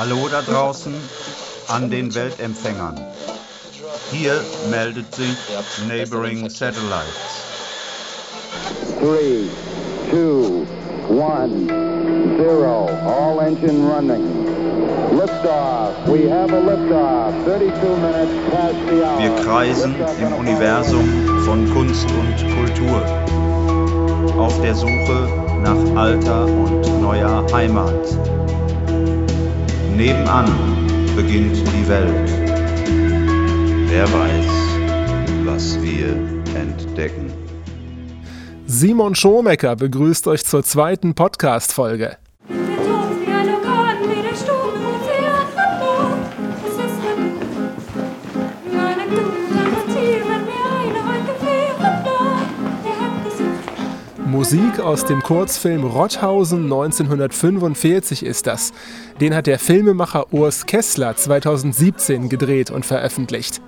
Hallo da draußen an den Weltempfängern. Hier meldet sich Neighboring Satellites. 3, 2, 1, 0. All engine running. Liftoff. We have a liftoff. 32 minutes past the hour. Wir kreisen im Universum von Kunst und Kultur. Auf der Suche nach alter und neuer Heimat. Nebenan beginnt die Welt. Wer weiß, was wir entdecken. Simon Schomecker begrüßt euch zur zweiten Podcast-Folge. Musik aus dem Kurzfilm Rotthausen 1945 ist das. Den hat der Filmemacher Urs Kessler 2017 gedreht und veröffentlicht.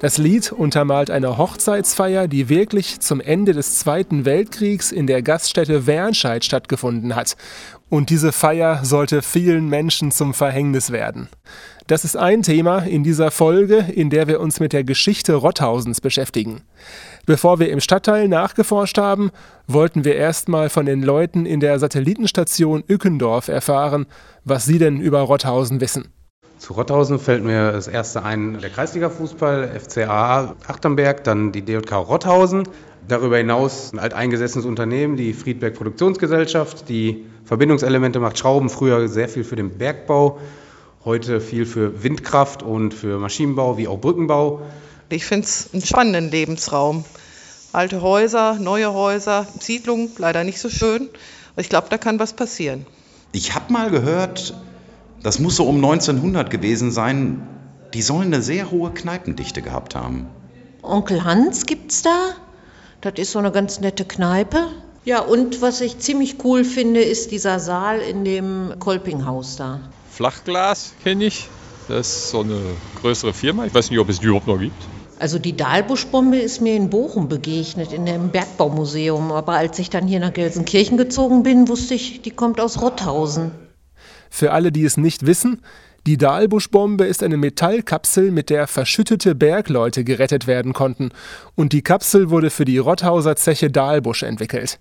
Das Lied untermalt eine Hochzeitsfeier, die wirklich zum Ende des Zweiten Weltkriegs in der Gaststätte Wernscheid stattgefunden hat. Und diese Feier sollte vielen Menschen zum Verhängnis werden. Das ist ein Thema in dieser Folge, in der wir uns mit der Geschichte Rotthausens beschäftigen. Bevor wir im Stadtteil nachgeforscht haben, wollten wir erstmal von den Leuten in der Satellitenstation Ückendorf erfahren, was sie denn über Rotthausen wissen. Zu Rotthausen fällt mir das erste ein, der Kreisliga-Fußball, FCA Achterberg, dann die DJK Rotthausen. Darüber hinaus ein alteingesessenes Unternehmen, die Friedberg Produktionsgesellschaft, die Verbindungselemente macht Schrauben, früher sehr viel für den Bergbau heute viel für Windkraft und für Maschinenbau wie auch Brückenbau. Ich finde es einen spannenden Lebensraum. Alte Häuser, neue Häuser, Siedlungen, leider nicht so schön. Ich glaube, da kann was passieren. Ich habe mal gehört, das muss so um 1900 gewesen sein, die sollen eine sehr hohe Kneipendichte gehabt haben. Onkel Hans gibt's da? Das ist so eine ganz nette Kneipe. Ja, und was ich ziemlich cool finde, ist dieser Saal in dem Kolpinghaus da. Flachglas kenne ich. Das ist so eine größere Firma. Ich weiß nicht, ob es die überhaupt noch gibt. Also die Dahlbuschbombe ist mir in Bochum begegnet, in dem Bergbaumuseum. Aber als ich dann hier nach Gelsenkirchen gezogen bin, wusste ich, die kommt aus Rotthausen. Für alle, die es nicht wissen, die Dahlbuschbombe ist eine Metallkapsel, mit der verschüttete Bergleute gerettet werden konnten. Und die Kapsel wurde für die Rotthauser Zeche Dahlbusch entwickelt.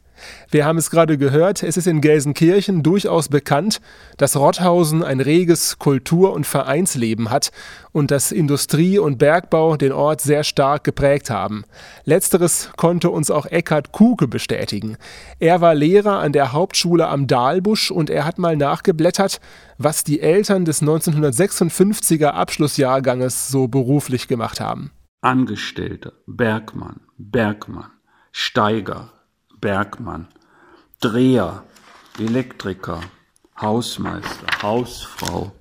Wir haben es gerade gehört, es ist in Gelsenkirchen durchaus bekannt, dass Rotthausen ein reges Kultur- und Vereinsleben hat und dass Industrie und Bergbau den Ort sehr stark geprägt haben. Letzteres konnte uns auch Eckhard Kuke bestätigen. Er war Lehrer an der Hauptschule am Dahlbusch und er hat mal nachgeblättert, was die Eltern des 1956er Abschlussjahrganges so beruflich gemacht haben. Angestellte, Bergmann, Bergmann, Steiger, Bergmann, Dreher, Elektriker, Hausmeister, Hausfrau,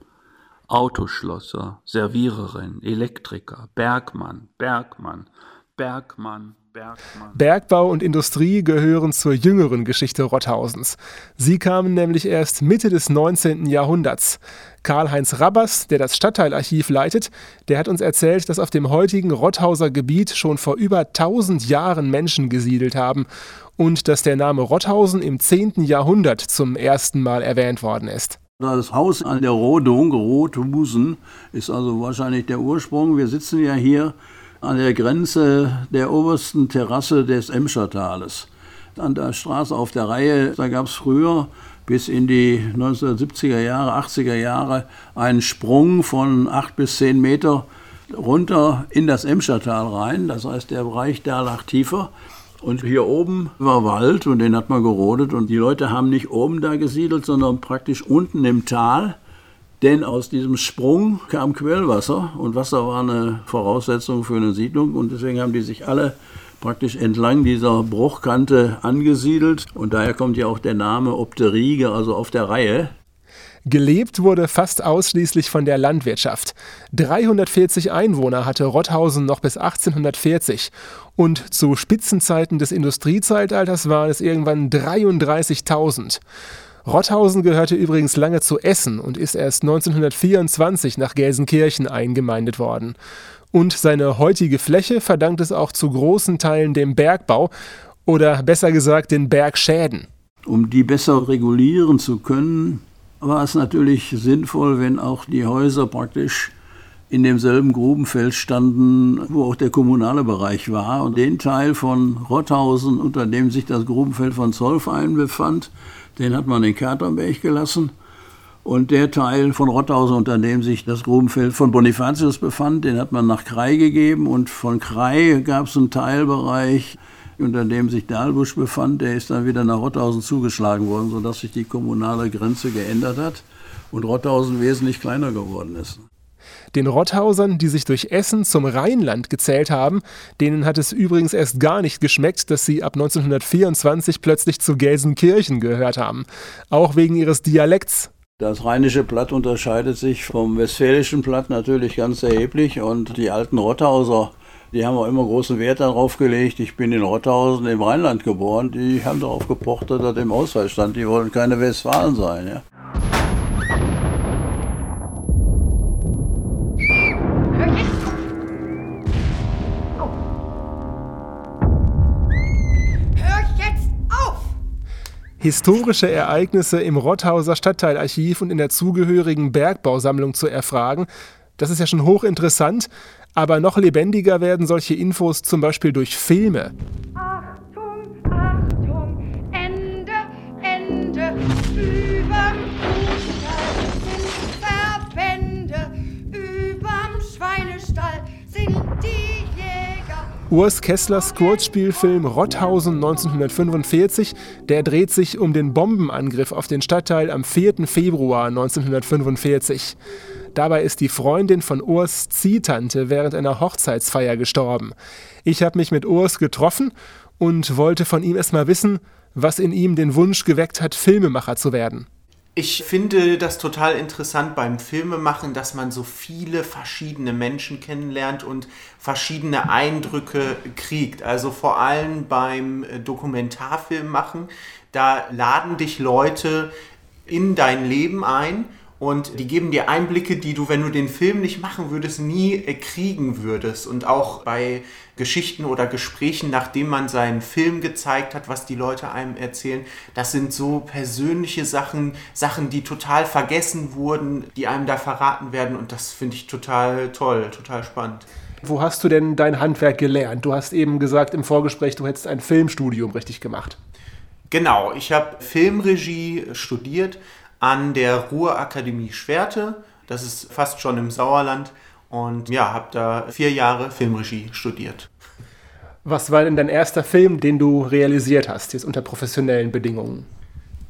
Autoschlosser, Serviererin, Elektriker, Bergmann, Bergmann, Bergmann, Bergmann. Bergbau und Industrie gehören zur jüngeren Geschichte Rotthausens. Sie kamen nämlich erst Mitte des 19. Jahrhunderts. Karl-Heinz Rabbers, der das Stadtteilarchiv leitet, der hat uns erzählt, dass auf dem heutigen Rotthauser Gebiet schon vor über 1000 Jahren Menschen gesiedelt haben und dass der Name Rotthausen im 10. Jahrhundert zum ersten Mal erwähnt worden ist. Das Haus an der Rodung, Rothusen, ist also wahrscheinlich der Ursprung. Wir sitzen ja hier an der Grenze der obersten Terrasse des Emschertales. An der Straße auf der Reihe, da gab es früher bis in die 1970er Jahre, 80er Jahre einen Sprung von acht bis zehn Meter runter in das Emschertal rein. Das heißt, der Bereich da lag tiefer. Und hier oben war Wald und den hat man gerodet. Und die Leute haben nicht oben da gesiedelt, sondern praktisch unten im Tal. Denn aus diesem Sprung kam Quellwasser und Wasser war eine Voraussetzung für eine Siedlung und deswegen haben die sich alle praktisch entlang dieser Bruchkante angesiedelt und daher kommt ja auch der Name Opteriege, also auf der Reihe. Gelebt wurde fast ausschließlich von der Landwirtschaft. 340 Einwohner hatte Rotthausen noch bis 1840 und zu Spitzenzeiten des Industriezeitalters waren es irgendwann 33.000. Rotthausen gehörte übrigens lange zu Essen und ist erst 1924 nach Gelsenkirchen eingemeindet worden. Und seine heutige Fläche verdankt es auch zu großen Teilen dem Bergbau oder besser gesagt den Bergschäden. Um die besser regulieren zu können, war es natürlich sinnvoll, wenn auch die Häuser praktisch in demselben Grubenfeld standen, wo auch der kommunale Bereich war. Und den Teil von Rotthausen, unter dem sich das Grubenfeld von Zollverein befand, den hat man in Kerterberg gelassen. Und der Teil von Rotthausen, unter dem sich das Grubenfeld von Bonifatius befand, den hat man nach Krei gegeben. Und von Krei gab es einen Teilbereich, unter dem sich Dahlbusch befand. Der ist dann wieder nach Rotthausen zugeschlagen worden, sodass sich die kommunale Grenze geändert hat und Rotthausen wesentlich kleiner geworden ist. Den Rotthausern, die sich durch Essen zum Rheinland gezählt haben, denen hat es übrigens erst gar nicht geschmeckt, dass sie ab 1924 plötzlich zu Gelsenkirchen gehört haben. Auch wegen ihres Dialekts. Das rheinische Platt unterscheidet sich vom westfälischen Platt natürlich ganz erheblich und die alten Rotthauser, die haben auch immer großen Wert darauf gelegt. Ich bin in Rotthausen im Rheinland geboren. Die haben darauf gepocht, dass das im Ausweis stand. Die wollen keine Westfalen sein. Ja. Historische Ereignisse im Rotthauser Stadtteilarchiv und in der zugehörigen Bergbausammlung zu erfragen. Das ist ja schon hochinteressant, aber noch lebendiger werden solche Infos zum Beispiel durch Filme. Achtung, Urs Kesslers Kurzspielfilm Rotthausen 1945, der dreht sich um den Bombenangriff auf den Stadtteil am 4. Februar 1945. Dabei ist die Freundin von Urs Ziehtante während einer Hochzeitsfeier gestorben. Ich habe mich mit Urs getroffen und wollte von ihm erstmal wissen, was in ihm den Wunsch geweckt hat, Filmemacher zu werden. Ich finde das total interessant beim Filmemachen, dass man so viele verschiedene Menschen kennenlernt und verschiedene Eindrücke kriegt. Also vor allem beim Dokumentarfilmmachen, da laden dich Leute in dein Leben ein und die geben dir Einblicke, die du, wenn du den Film nicht machen würdest, nie äh, kriegen würdest. Und auch bei Geschichten oder Gesprächen, nachdem man seinen Film gezeigt hat, was die Leute einem erzählen, das sind so persönliche Sachen, Sachen, die total vergessen wurden, die einem da verraten werden. Und das finde ich total toll, total spannend. Wo hast du denn dein Handwerk gelernt? Du hast eben gesagt im Vorgespräch, du hättest ein Filmstudium richtig gemacht. Genau, ich habe Filmregie studiert an der Ruhrakademie Schwerte. Das ist fast schon im Sauerland. Und ja, habe da vier Jahre Filmregie studiert. Was war denn dein erster Film, den du realisiert hast, jetzt unter professionellen Bedingungen?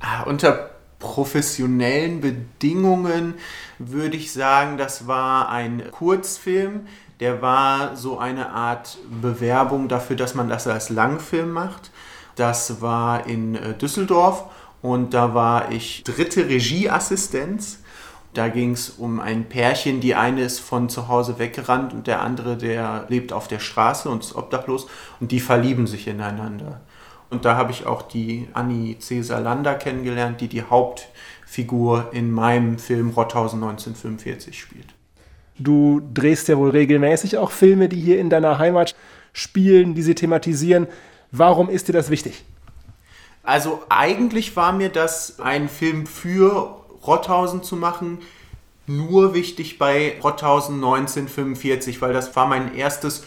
Ah, unter professionellen Bedingungen würde ich sagen, das war ein Kurzfilm. Der war so eine Art Bewerbung dafür, dass man das als Langfilm macht. Das war in äh, Düsseldorf und da war ich dritte Regieassistenz. Da ging es um ein Pärchen, die eine ist von zu Hause weggerannt und der andere, der lebt auf der Straße und ist obdachlos und die verlieben sich ineinander. Und da habe ich auch die Annie Cäsar Lander kennengelernt, die die Hauptfigur in meinem Film Rotthausen 1945 spielt. Du drehst ja wohl regelmäßig auch Filme, die hier in deiner Heimat spielen, die sie thematisieren. Warum ist dir das wichtig? Also eigentlich war mir das, einen Film für Rotthausen zu machen, nur wichtig bei Rotthausen 1945, weil das war mein erstes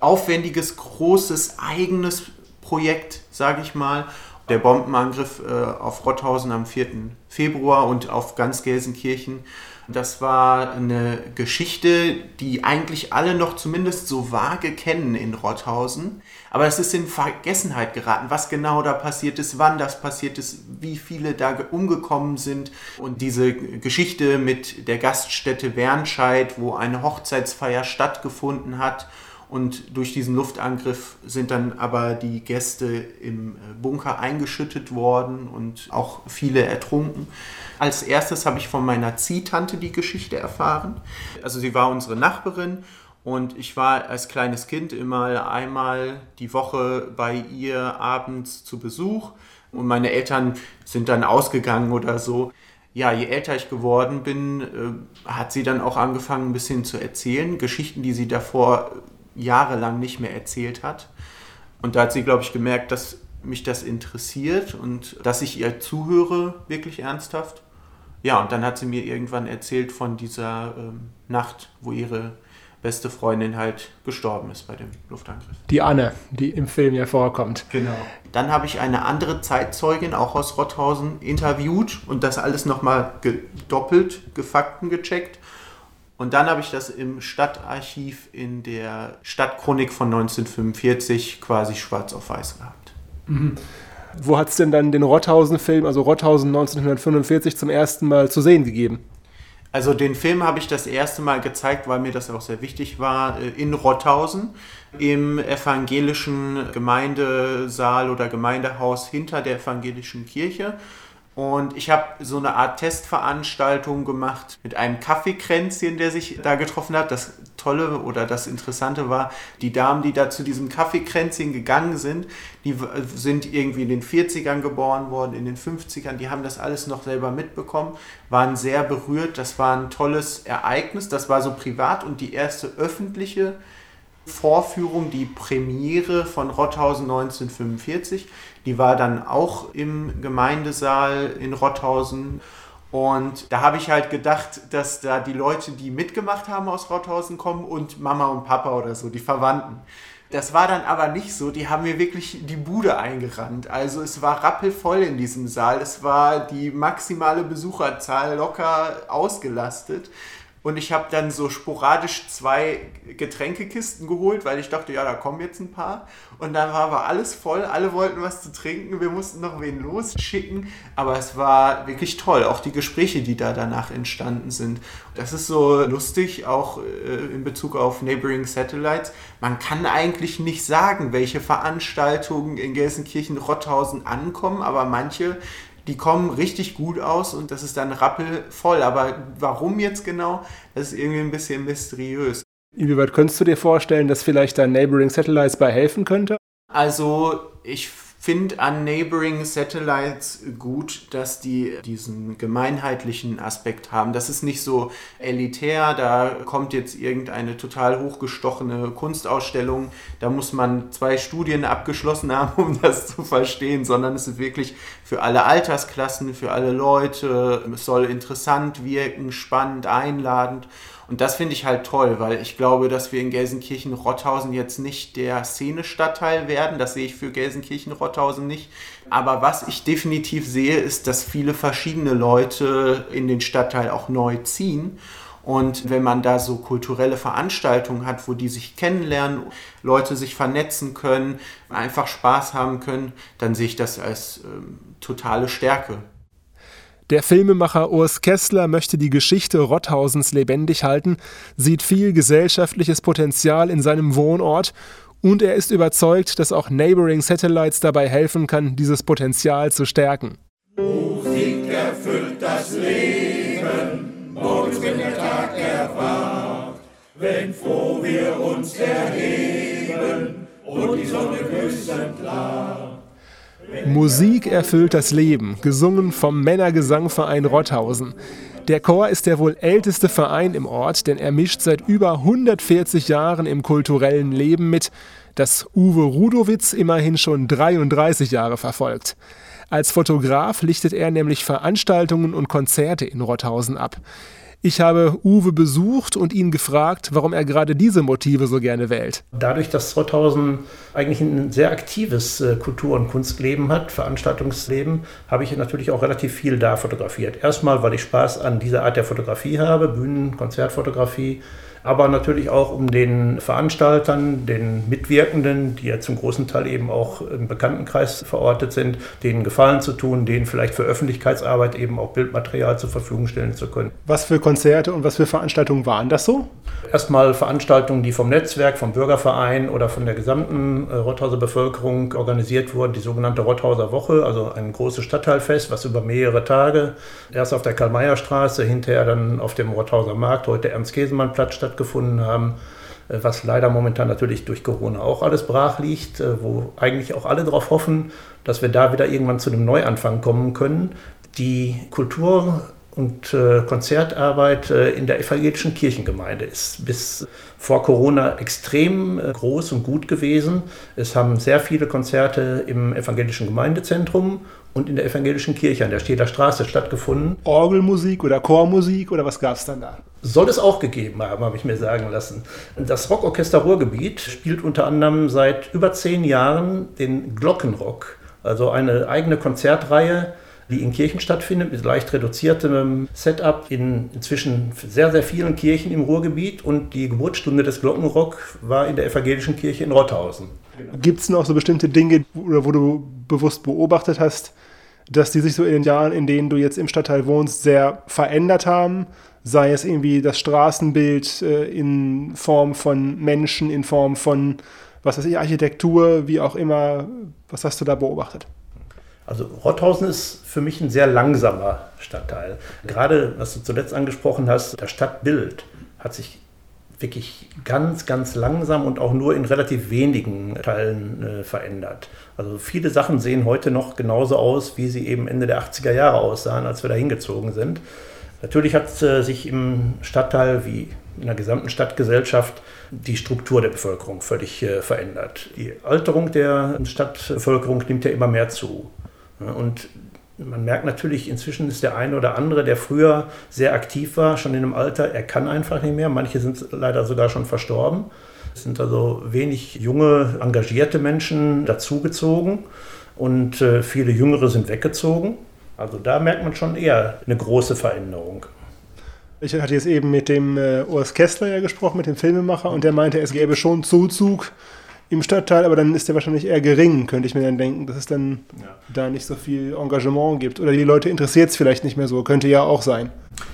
aufwendiges, großes, eigenes Projekt, sage ich mal. Der Bombenangriff äh, auf Rotthausen am 4. Februar und auf ganz Gelsenkirchen das war eine Geschichte, die eigentlich alle noch zumindest so vage kennen in Rotthausen. Aber es ist in Vergessenheit geraten, was genau da passiert ist, wann das passiert ist, wie viele da umgekommen sind. Und diese Geschichte mit der Gaststätte Wernscheid, wo eine Hochzeitsfeier stattgefunden hat und durch diesen Luftangriff sind dann aber die Gäste im äh, Bunker eingeschüttet worden und auch viele ertrunken. Als erstes habe ich von meiner Ziehtante die Geschichte erfahren. Also sie war unsere Nachbarin und ich war als kleines Kind immer einmal die Woche bei ihr abends zu Besuch und meine Eltern sind dann ausgegangen oder so. Ja, je älter ich geworden bin, äh, hat sie dann auch angefangen, ein bisschen zu erzählen. Geschichten, die sie davor jahrelang nicht mehr erzählt hat. Und da hat sie, glaube ich, gemerkt, dass mich das interessiert und dass ich ihr zuhöre, wirklich ernsthaft. Ja, und dann hat sie mir irgendwann erzählt von dieser ähm, Nacht, wo ihre beste Freundin halt gestorben ist bei dem Luftangriff. Die Anne, die im Film ja vorkommt. Genau. Dann habe ich eine andere Zeitzeugin, auch aus Rotthausen, interviewt und das alles nochmal gedoppelt, gefakten gecheckt. Und dann habe ich das im Stadtarchiv in der Stadtchronik von 1945 quasi schwarz auf weiß gehabt. Mhm. Wo hat es denn dann den Rotthausen-Film, also Rotthausen 1945, zum ersten Mal zu sehen gegeben? Also den Film habe ich das erste Mal gezeigt, weil mir das auch sehr wichtig war, äh, in Rotthausen im evangelischen Gemeindesaal oder Gemeindehaus hinter der evangelischen Kirche. Und ich habe so eine Art Testveranstaltung gemacht mit einem Kaffeekränzchen, der sich da getroffen hat. Das Tolle oder das Interessante war, die Damen, die da zu diesem Kaffeekränzchen gegangen sind, die sind irgendwie in den 40ern geboren worden, in den 50ern, die haben das alles noch selber mitbekommen, waren sehr berührt. Das war ein tolles Ereignis. Das war so privat und die erste öffentliche Vorführung, die Premiere von Rotthausen 1945. Die war dann auch im Gemeindesaal in Rotthausen. Und da habe ich halt gedacht, dass da die Leute, die mitgemacht haben aus Rotthausen kommen und Mama und Papa oder so, die Verwandten. Das war dann aber nicht so. Die haben mir wirklich die Bude eingerannt. Also es war rappelvoll in diesem Saal. Es war die maximale Besucherzahl locker ausgelastet. Und ich habe dann so sporadisch zwei Getränkekisten geholt, weil ich dachte, ja, da kommen jetzt ein paar. Und dann war aber alles voll, alle wollten was zu trinken, wir mussten noch wen losschicken. Aber es war wirklich toll, auch die Gespräche, die da danach entstanden sind. Das ist so lustig, auch äh, in Bezug auf Neighboring Satellites. Man kann eigentlich nicht sagen, welche Veranstaltungen in Gelsenkirchen-Rotthausen ankommen, aber manche die kommen richtig gut aus und das ist dann rappelvoll. Aber warum jetzt genau, das ist irgendwie ein bisschen mysteriös. Inwieweit könntest du dir vorstellen, dass vielleicht da Neighboring Satellites bei helfen könnte? Also ich finde an Neighboring Satellites gut, dass die diesen gemeinheitlichen Aspekt haben. Das ist nicht so elitär, da kommt jetzt irgendeine total hochgestochene Kunstausstellung, da muss man zwei Studien abgeschlossen haben, um das zu verstehen, sondern es ist wirklich für alle Altersklassen, für alle Leute, es soll interessant wirken, spannend, einladend. Und das finde ich halt toll, weil ich glaube, dass wir in Gelsenkirchen-Rotthausen jetzt nicht der Szenestadtteil werden. Das sehe ich für Gelsenkirchen-Rotthausen nicht. Aber was ich definitiv sehe, ist, dass viele verschiedene Leute in den Stadtteil auch neu ziehen. Und wenn man da so kulturelle Veranstaltungen hat, wo die sich kennenlernen, Leute sich vernetzen können, einfach Spaß haben können, dann sehe ich das als ähm, totale Stärke. Der Filmemacher Urs Kessler möchte die Geschichte Rotthausens lebendig halten, sieht viel gesellschaftliches Potenzial in seinem Wohnort und er ist überzeugt, dass auch Neighboring Satellites dabei helfen kann, dieses Potenzial zu stärken. Musik erfüllt das Leben, morgens wenn der Tag erwacht, wenn froh wir uns erheben und die Sonne grüßend lacht. Musik erfüllt das Leben, gesungen vom Männergesangverein Rotthausen. Der Chor ist der wohl älteste Verein im Ort, denn er mischt seit über 140 Jahren im kulturellen Leben mit, das Uwe Rudowitz immerhin schon 33 Jahre verfolgt. Als Fotograf lichtet er nämlich Veranstaltungen und Konzerte in Rotthausen ab. Ich habe Uwe besucht und ihn gefragt, warum er gerade diese Motive so gerne wählt. Dadurch, dass Rotthausen eigentlich ein sehr aktives äh, Kultur- und Kunstleben hat, Veranstaltungsleben, habe ich natürlich auch relativ viel da fotografiert. Erstmal, weil ich Spaß an dieser Art der Fotografie habe, Bühnen-, Konzertfotografie aber natürlich auch um den Veranstaltern, den Mitwirkenden, die ja zum großen Teil eben auch im Bekanntenkreis verortet sind, denen Gefallen zu tun, denen vielleicht für Öffentlichkeitsarbeit eben auch Bildmaterial zur Verfügung stellen zu können. Was für Konzerte und was für Veranstaltungen waren das so? Erstmal Veranstaltungen, die vom Netzwerk, vom Bürgerverein oder von der gesamten äh, Rotthauser Bevölkerung organisiert wurden, die sogenannte Rotthauser Woche, also ein großes Stadtteilfest, was über mehrere Tage erst auf der Karl-Meyer-Straße, hinterher dann auf dem Rothauser Markt, heute Ernst-Käsemann-Platz stattgefunden haben, äh, was leider momentan natürlich durch Corona auch alles brach liegt, äh, wo eigentlich auch alle darauf hoffen, dass wir da wieder irgendwann zu einem Neuanfang kommen können. Die Kultur und äh, Konzertarbeit in der evangelischen Kirchengemeinde ist bis vor Corona extrem groß und gut gewesen. Es haben sehr viele Konzerte im evangelischen Gemeindezentrum und in der evangelischen Kirche an der Stehler Straße stattgefunden. Orgelmusik oder Chormusik oder was gab es dann da? Soll es auch gegeben haben, habe ich mir sagen lassen. Das Rockorchester Ruhrgebiet spielt unter anderem seit über zehn Jahren den Glockenrock, also eine eigene Konzertreihe, die in Kirchen stattfindet, mit leicht reduziertem Setup in inzwischen sehr, sehr vielen Kirchen im Ruhrgebiet. Und die Geburtsstunde des Glockenrock war in der evangelischen Kirche in Rotthausen. Gibt es noch so bestimmte Dinge, wo, wo du bewusst beobachtet hast, dass die sich so in den Jahren, in denen du jetzt im Stadtteil wohnst, sehr verändert haben? Sei es irgendwie das Straßenbild äh, in Form von Menschen, in Form von, was weiß ich, Architektur, wie auch immer. Was hast du da beobachtet? Also Rotthausen ist für mich ein sehr langsamer Stadtteil. Gerade, was du zuletzt angesprochen hast, das Stadtbild hat sich wirklich ganz, ganz langsam und auch nur in relativ wenigen Teilen äh, verändert. Also viele Sachen sehen heute noch genauso aus, wie sie eben Ende der 80er Jahre aussahen, als wir da hingezogen sind. Natürlich hat äh, sich im Stadtteil wie in der gesamten Stadtgesellschaft die Struktur der Bevölkerung völlig äh, verändert. Die Alterung der Stadtbevölkerung nimmt ja immer mehr zu. Und man merkt natürlich, inzwischen ist der eine oder andere, der früher sehr aktiv war, schon in einem Alter, er kann einfach nicht mehr. Manche sind leider sogar schon verstorben. Es sind also wenig junge, engagierte Menschen dazugezogen und äh, viele Jüngere sind weggezogen. Also da merkt man schon eher eine große Veränderung. Ich hatte jetzt eben mit dem äh, Urs Kessler ja gesprochen, mit dem Filmemacher, und der meinte, es gäbe schon Zuzug im Stadtteil, aber dann ist der wahrscheinlich eher gering, könnte ich mir dann denken, dass es dann ja. da nicht so viel Engagement gibt. Oder die Leute interessiert es vielleicht nicht mehr so, könnte ja auch sein.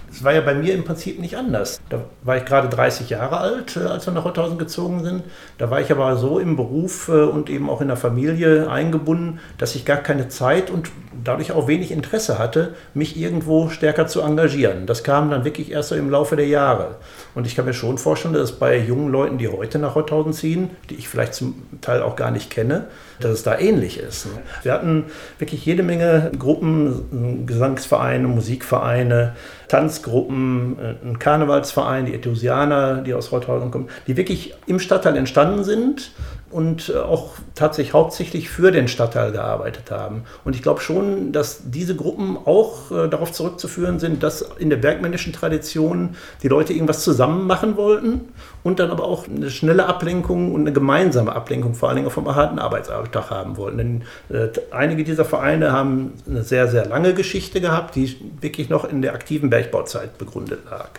Das war ja bei mir im Prinzip nicht anders. Da war ich gerade 30 Jahre alt, äh, als wir nach Rotthausen gezogen sind. Da war ich aber so im Beruf äh, und eben auch in der Familie eingebunden, dass ich gar keine Zeit und dadurch auch wenig Interesse hatte, mich irgendwo stärker zu engagieren. Das kam dann wirklich erst so im Laufe der Jahre. Und ich kann mir schon vorstellen, dass bei jungen Leuten, die heute nach Rotthausen ziehen, die ich vielleicht zum Teil auch gar nicht kenne, dass es da ähnlich ist. Wir hatten wirklich jede Menge Gruppen, Gesangsvereine, Musikvereine, Tanzgruppen, ein Karnevalsverein, die Ethusianer, die aus Rotthausen kommen, die wirklich im Stadtteil entstanden sind und äh, auch tatsächlich hauptsächlich für den Stadtteil gearbeitet haben. Und ich glaube schon, dass diese Gruppen auch äh, darauf zurückzuführen sind, dass in der bergmännischen Tradition die Leute irgendwas zusammen machen wollten und dann aber auch eine schnelle Ablenkung und eine gemeinsame Ablenkung vor allen Dingen auch vom harten Arbeitsalltag haben wollten. Denn äh, einige dieser Vereine haben eine sehr, sehr lange Geschichte gehabt, die wirklich noch in der aktiven Bergbauzeit begründet lag.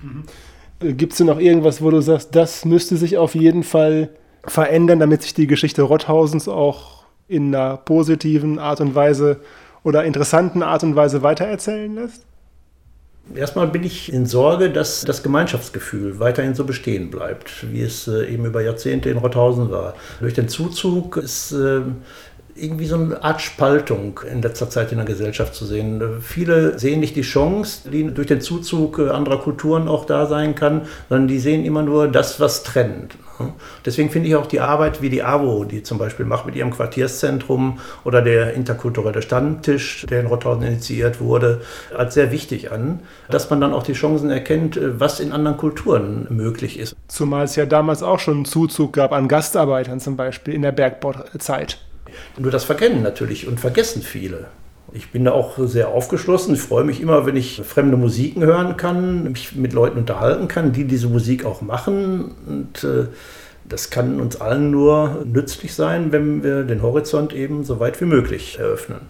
Mhm. Gibt es denn noch irgendwas, wo du sagst, das müsste sich auf jeden Fall verändern, damit sich die Geschichte Rotthausens auch in einer positiven Art und Weise oder interessanten Art und Weise weitererzählen lässt? Erstmal bin ich in Sorge, dass das Gemeinschaftsgefühl weiterhin so bestehen bleibt, wie es äh, eben über Jahrzehnte in Rothausen war. Durch den Zuzug ist äh, irgendwie so eine Art Spaltung in letzter Zeit in der Gesellschaft zu sehen. Viele sehen nicht die Chance, die durch den Zuzug äh, anderer Kulturen auch da sein kann, sondern die sehen immer nur das, was trennt. Deswegen finde ich auch die Arbeit wie die AWO, die zum Beispiel macht mit ihrem Quartierszentrum oder der interkulturelle Stammtisch, der in Rotterdam initiiert wurde, als sehr wichtig an, dass man dann auch die Chancen erkennt, was in anderen Kulturen möglich ist. Zumal es ja damals auch schon einen Zuzug gab an Gastarbeitern zum Beispiel in der Bergbauzeit. Nur das verkennen natürlich und vergessen viele. Ich bin da auch sehr aufgeschlossen. Ich freue mich immer, wenn ich fremde Musiken hören kann, mich mit Leuten unterhalten kann, die diese Musik auch machen. Und äh, das kann uns allen nur nützlich sein, wenn wir den Horizont eben so weit wie möglich eröffnen.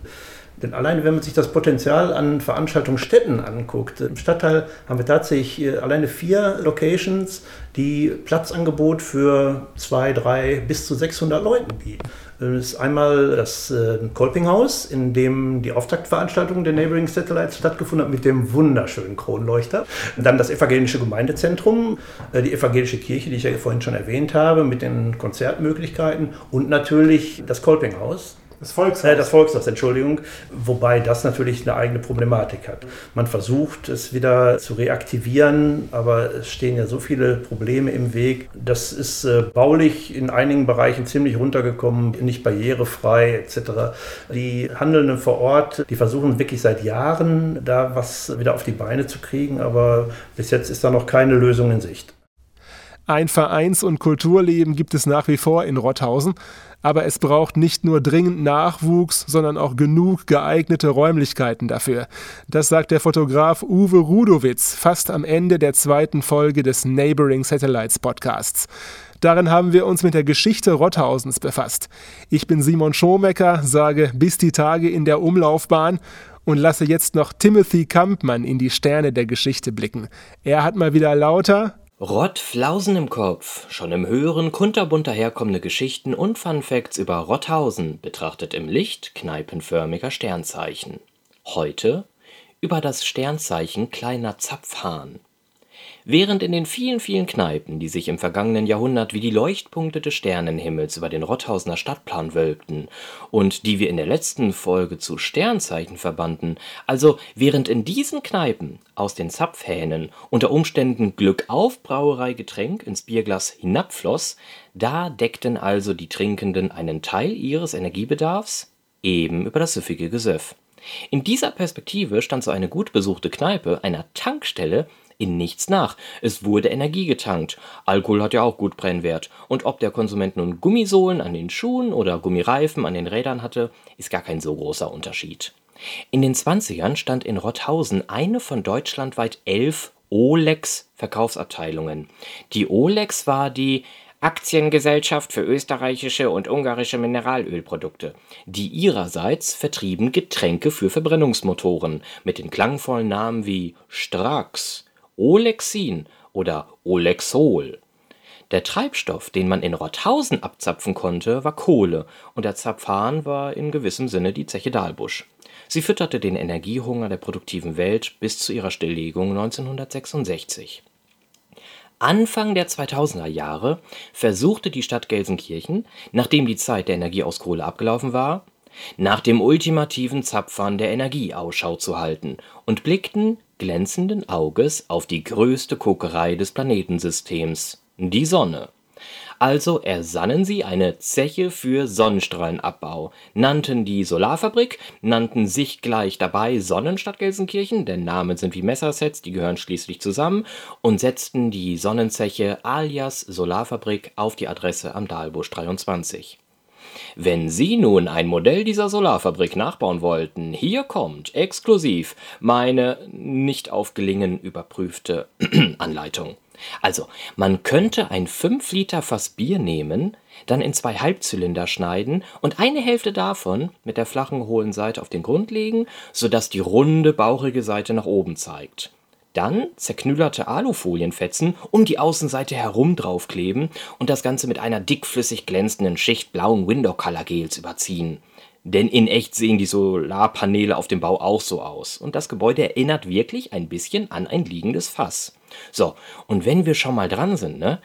Denn alleine, wenn man sich das Potenzial an Veranstaltungsstätten anguckt, im Stadtteil haben wir tatsächlich äh, alleine vier Locations, die Platzangebot für zwei, drei bis zu 600 Leuten bieten. Das ist einmal das äh, Kolpinghaus, in dem die Auftaktveranstaltung der Neighboring Satellites stattgefunden hat mit dem wunderschönen Kronleuchter. Dann das evangelische Gemeindezentrum, äh, die evangelische Kirche, die ich ja vorhin schon erwähnt habe, mit den Konzertmöglichkeiten und natürlich das Kolpinghaus, das Volkshaus. Äh, das Volkshaus, Entschuldigung. Wobei das natürlich eine eigene Problematik hat. Man versucht es wieder zu reaktivieren, aber es stehen ja so viele Probleme im Weg. Das ist äh, baulich in einigen Bereichen ziemlich runtergekommen, nicht barrierefrei etc. Die Handelnden vor Ort, die versuchen wirklich seit Jahren da was wieder auf die Beine zu kriegen, aber bis jetzt ist da noch keine Lösung in Sicht. Ein Vereins- und Kulturleben gibt es nach wie vor in Rotthausen, aber es braucht nicht nur dringend Nachwuchs, sondern auch genug geeignete Räumlichkeiten dafür. Das sagt der Fotograf Uwe Rudowitz fast am Ende der zweiten Folge des Neighboring Satellites Podcasts. Darin haben wir uns mit der Geschichte Rotthausens befasst. Ich bin Simon Schomecker, sage bis die Tage in der Umlaufbahn und lasse jetzt noch Timothy Kampmann in die Sterne der Geschichte blicken. Er hat mal wieder lauter Rott Flausen im Kopf, schon im Hören kunterbunt daherkommende Geschichten und Funfacts über Rotthausen, betrachtet im Licht kneipenförmiger Sternzeichen. Heute über das Sternzeichen Kleiner Zapfhahn. Während in den vielen, vielen Kneipen, die sich im vergangenen Jahrhundert wie die Leuchtpunkte des Sternenhimmels über den Rotthausener Stadtplan wölbten und die wir in der letzten Folge zu Sternzeichen verbanden, also während in diesen Kneipen aus den Zapfhähnen unter Umständen Glück auf Brauereigetränk ins Bierglas hinabfloss, da deckten also die Trinkenden einen Teil ihres Energiebedarfs eben über das süffige Gesöff. In dieser Perspektive stand so eine gut besuchte Kneipe einer Tankstelle in nichts nach. Es wurde Energie getankt. Alkohol hat ja auch gut Brennwert. Und ob der Konsument nun Gummisohlen an den Schuhen oder Gummireifen an den Rädern hatte, ist gar kein so großer Unterschied. In den 20ern stand in Rotthausen eine von deutschlandweit elf Olex-Verkaufsabteilungen. Die Olex war die Aktiengesellschaft für österreichische und ungarische Mineralölprodukte, die ihrerseits vertrieben Getränke für Verbrennungsmotoren mit den klangvollen Namen wie Strax, Olexin oder Olexol. Der Treibstoff, den man in Rotthausen abzapfen konnte, war Kohle und der Zapfhahn war in gewissem Sinne die Zeche Dahlbusch. Sie fütterte den Energiehunger der produktiven Welt bis zu ihrer Stilllegung 1966. Anfang der 2000er Jahre versuchte die Stadt Gelsenkirchen, nachdem die Zeit der Energie aus Kohle abgelaufen war, nach dem ultimativen Zapfhahn der Energie Ausschau zu halten und blickten glänzenden Auges auf die größte Kokerei des Planetensystems, die Sonne. Also ersannen sie eine Zeche für Sonnenstrahlenabbau, nannten die Solarfabrik, nannten sich gleich dabei Sonnenstadt Gelsenkirchen, denn Namen sind wie Messersets, die gehören schließlich zusammen, und setzten die Sonnenzeche alias Solarfabrik auf die Adresse am Dahlbusch 23. Wenn Sie nun ein Modell dieser Solarfabrik nachbauen wollten, hier kommt exklusiv meine nicht auf Gelingen überprüfte Anleitung. Also, man könnte ein 5 Liter Fass Bier nehmen, dann in zwei Halbzylinder schneiden und eine Hälfte davon mit der flachen hohlen Seite auf den Grund legen, sodass die runde, bauchige Seite nach oben zeigt. Dann zerknüllerte Alufolienfetzen um die Außenseite herum draufkleben und das Ganze mit einer dickflüssig glänzenden Schicht blauen Window Color Gels überziehen. Denn in echt sehen die Solarpaneele auf dem Bau auch so aus. Und das Gebäude erinnert wirklich ein bisschen an ein liegendes Fass. So, und wenn wir schon mal dran sind, ne?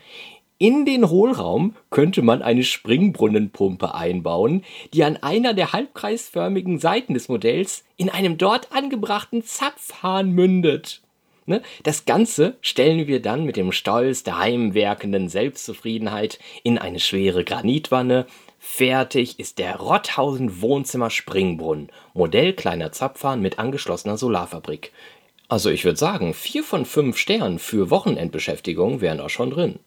In den Hohlraum könnte man eine Springbrunnenpumpe einbauen, die an einer der halbkreisförmigen Seiten des Modells in einem dort angebrachten Zapfhahn mündet. Ne? Das Ganze stellen wir dann mit dem Stolz der heimwerkenden Selbstzufriedenheit in eine schwere Granitwanne. Fertig ist der Rotthausen Wohnzimmer Springbrunnen, Modell kleiner Zapfhahn mit angeschlossener Solarfabrik. Also ich würde sagen, vier von fünf Sternen für Wochenendbeschäftigung wären auch schon drin.